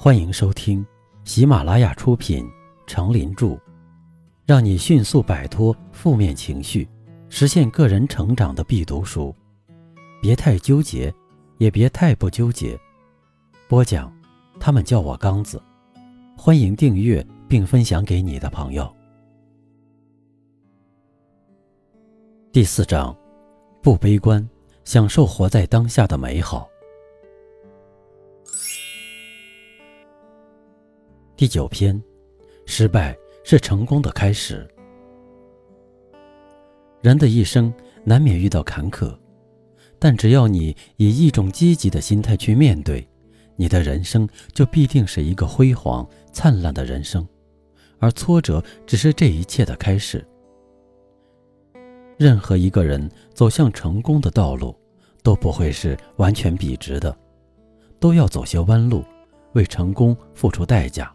欢迎收听喜马拉雅出品《成林著》，让你迅速摆脱负面情绪，实现个人成长的必读书。别太纠结，也别太不纠结。播讲，他们叫我刚子。欢迎订阅并分享给你的朋友。第四章，不悲观，享受活在当下的美好。第九篇，失败是成功的开始。人的一生难免遇到坎坷，但只要你以一种积极的心态去面对，你的人生就必定是一个辉煌灿烂的人生。而挫折只是这一切的开始。任何一个人走向成功的道路，都不会是完全笔直的，都要走些弯路，为成功付出代价。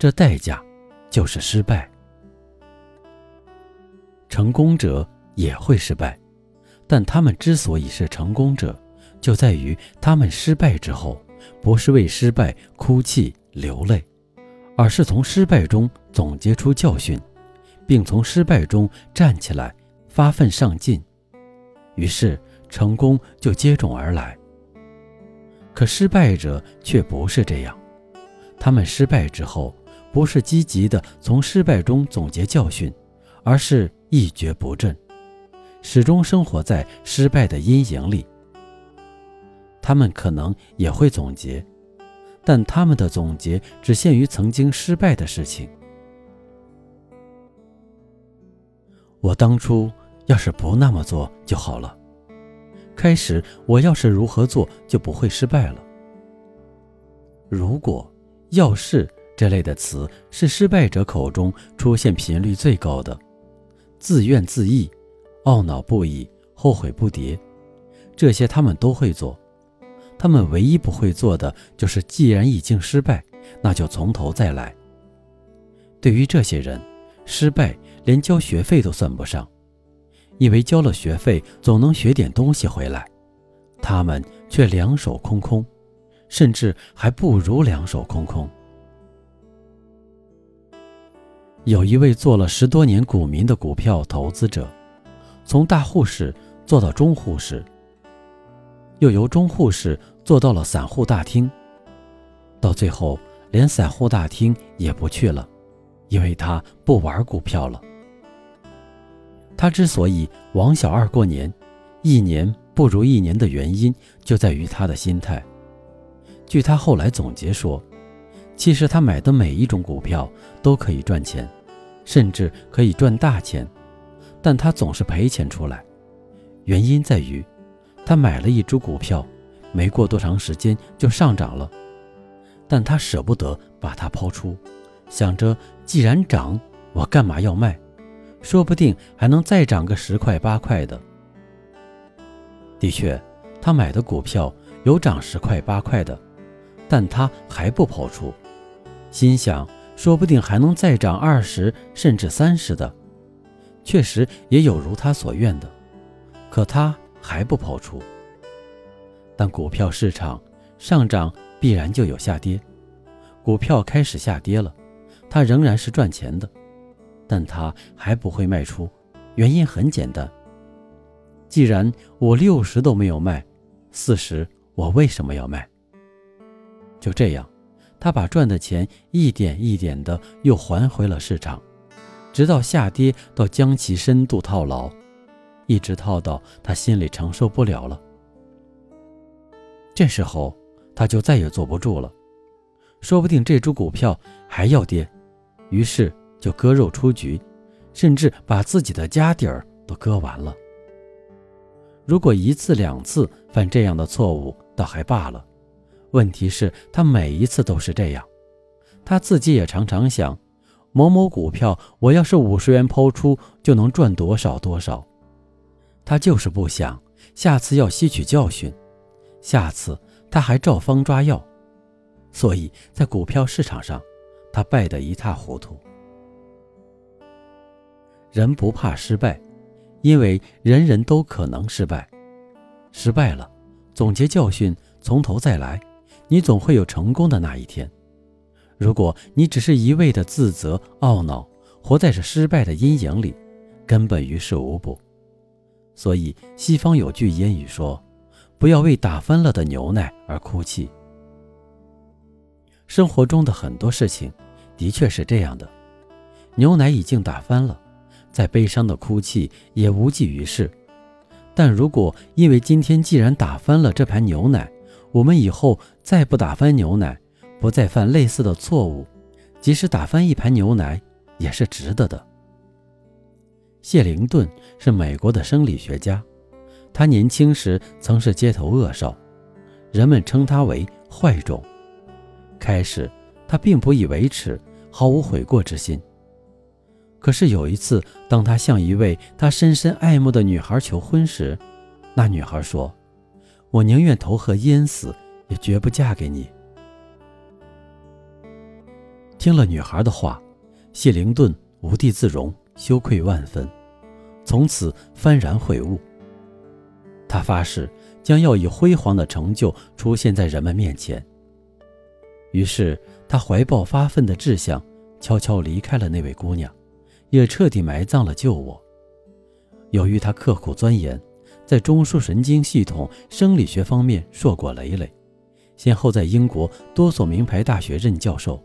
这代价就是失败。成功者也会失败，但他们之所以是成功者，就在于他们失败之后，不是为失败哭泣流泪，而是从失败中总结出教训，并从失败中站起来，发奋上进，于是成功就接踵而来。可失败者却不是这样，他们失败之后。不是积极的从失败中总结教训，而是一蹶不振，始终生活在失败的阴影里。他们可能也会总结，但他们的总结只限于曾经失败的事情。我当初要是不那么做就好了，开始我要是如何做就不会失败了。如果要是。这类的词是失败者口中出现频率最高的，自怨自艾、懊恼不已、后悔不迭，这些他们都会做。他们唯一不会做的就是，既然已经失败，那就从头再来。对于这些人，失败连交学费都算不上，以为交了学费总能学点东西回来，他们却两手空空，甚至还不如两手空空。有一位做了十多年股民的股票投资者，从大户室做到中户室，又由中户室做到了散户大厅，到最后连散户大厅也不去了，因为他不玩股票了。他之所以王小二过年，一年不如一年的原因，就在于他的心态。据他后来总结说。其实他买的每一种股票都可以赚钱，甚至可以赚大钱，但他总是赔钱出来。原因在于，他买了一只股票，没过多长时间就上涨了，但他舍不得把它抛出，想着既然涨，我干嘛要卖？说不定还能再涨个十块八块的。的确，他买的股票有涨十块八块的，但他还不抛出。心想，说不定还能再涨二十甚至三十的，确实也有如他所愿的，可他还不抛出。但股票市场上涨必然就有下跌，股票开始下跌了，他仍然是赚钱的，但他还不会卖出，原因很简单，既然我六十都没有卖，四十我为什么要卖？就这样。他把赚的钱一点一点的又还回了市场，直到下跌到将其深度套牢，一直套到他心里承受不了了。这时候他就再也坐不住了，说不定这株股票还要跌，于是就割肉出局，甚至把自己的家底儿都割完了。如果一次两次犯这样的错误，倒还罢了。问题是，他每一次都是这样。他自己也常常想，某某股票，我要是五十元抛出，就能赚多少多少。他就是不想下次要吸取教训，下次他还照方抓药。所以在股票市场上，他败得一塌糊涂。人不怕失败，因为人人都可能失败。失败了，总结教训，从头再来。你总会有成功的那一天。如果你只是一味的自责、懊恼，活在这失败的阴影里，根本于事无补。所以，西方有句谚语说：“不要为打翻了的牛奶而哭泣。”生活中的很多事情，的确是这样的。牛奶已经打翻了，再悲伤的哭泣也无济于事。但如果因为今天既然打翻了这盘牛奶，我们以后再不打翻牛奶，不再犯类似的错误，即使打翻一盘牛奶也是值得的。谢灵顿是美国的生理学家，他年轻时曾是街头恶少，人们称他为“坏种”。开始，他并不以为耻，毫无悔过之心。可是有一次，当他向一位他深深爱慕的女孩求婚时，那女孩说：“我宁愿投河淹死，也绝不嫁给你。”听了女孩的话，谢灵顿无地自容。羞愧万分，从此幡然悔悟。他发誓将要以辉煌的成就出现在人们面前。于是他怀抱发奋的志向，悄悄离开了那位姑娘，也彻底埋葬了旧我。由于他刻苦钻研，在中枢神经系统生理学方面硕果累累，先后在英国多所名牌大学任教授。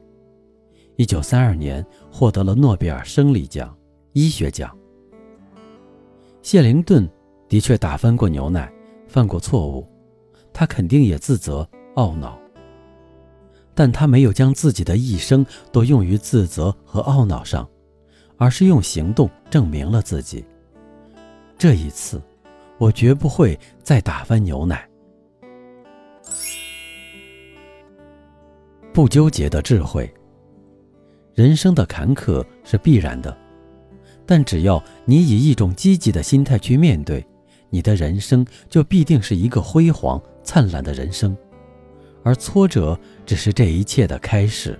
一九三二年获得了诺贝尔生理奖。医学奖。谢灵顿的确打翻过牛奶，犯过错误，他肯定也自责懊恼。但他没有将自己的一生都用于自责和懊恼上，而是用行动证明了自己。这一次，我绝不会再打翻牛奶。不纠结的智慧。人生的坎坷是必然的。但只要你以一种积极的心态去面对，你的人生就必定是一个辉煌灿烂的人生，而挫折只是这一切的开始。